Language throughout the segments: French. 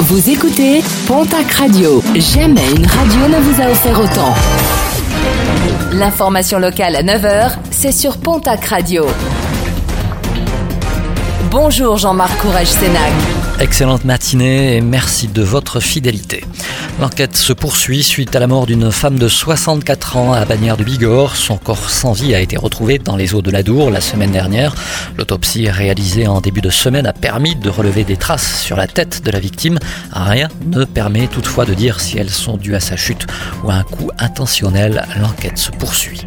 Vous écoutez Pontac Radio. Jamais une radio ne vous a offert autant. L'information locale à 9h, c'est sur Pontac Radio. Bonjour Jean-Marc Courage Sénac. Excellente matinée et merci de votre fidélité. L'enquête se poursuit suite à la mort d'une femme de 64 ans à Bagnères de Bigorre. Son corps sans vie a été retrouvé dans les eaux de l'Adour la semaine dernière. L'autopsie réalisée en début de semaine a permis de relever des traces sur la tête de la victime. Rien ne permet toutefois de dire si elles sont dues à sa chute ou à un coup intentionnel. L'enquête se poursuit.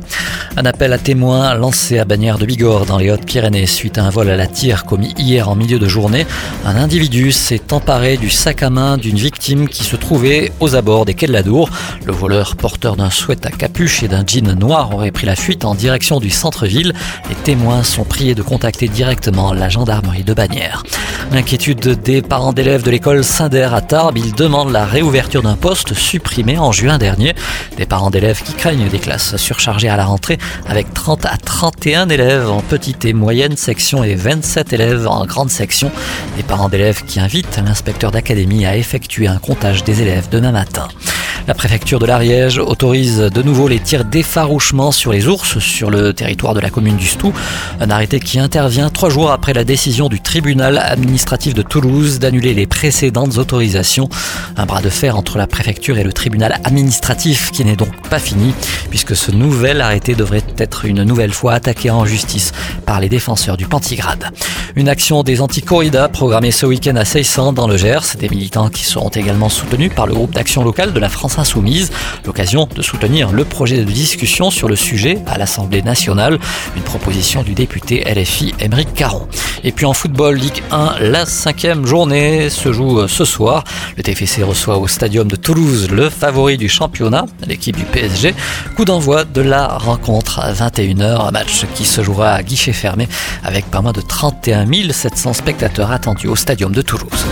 Un appel à témoins lancé à Bagnères de Bigorre dans les Hautes-Pyrénées suite à un vol à la tire commis hier en milieu de journée. Un individu s'est emparé du sac à main d'une victime qui se trouvait aux abords des quais de l'Adour. Le voleur porteur d'un sweat à capuche et d'un jean noir aurait pris la fuite en direction du centre-ville. Les témoins sont priés de contacter directement la gendarmerie de Bagnères. L'inquiétude des parents d'élèves de l'école Saint-Der à Tarbes, ils demandent la réouverture d'un poste supprimé en juin dernier. Des parents d'élèves qui craignent des classes surchargées à la rentrée avec 30 à 31 élèves en petite et moyenne section et 27 élèves en grande section. Des parents d'élèves qui invitent l'inspecteur d'académie à effectuer un comptage des élèves demain matin. La préfecture de l'Ariège autorise de nouveau les tirs d'effarouchement sur les ours sur le territoire de la commune du Stou. Un arrêté qui intervient trois jours après la décision du tribunal administratif de Toulouse d'annuler les précédentes autorisations. Un bras de fer entre la préfecture et le tribunal administratif qui n'est donc pas fini puisque ce nouvel arrêté devrait être une nouvelle fois attaqué en justice par les défenseurs du Pantigrade. Une action des anti-corridas programmée ce week-end à Seyssan dans le Gers. Des militants qui seront également soutenus par le groupe d'action locale de la Insoumise. L'occasion de soutenir le projet de discussion sur le sujet à l'Assemblée nationale. Une proposition du député LFI Émeric Caron. Et puis en football, Ligue 1, la cinquième journée se joue ce soir. Le TFC reçoit au Stadium de Toulouse le favori du championnat, l'équipe du PSG. Coup d'envoi de la rencontre à 21h, un match qui se jouera à guichet fermé avec pas moins de 31 700 spectateurs attendus au Stadium de Toulouse.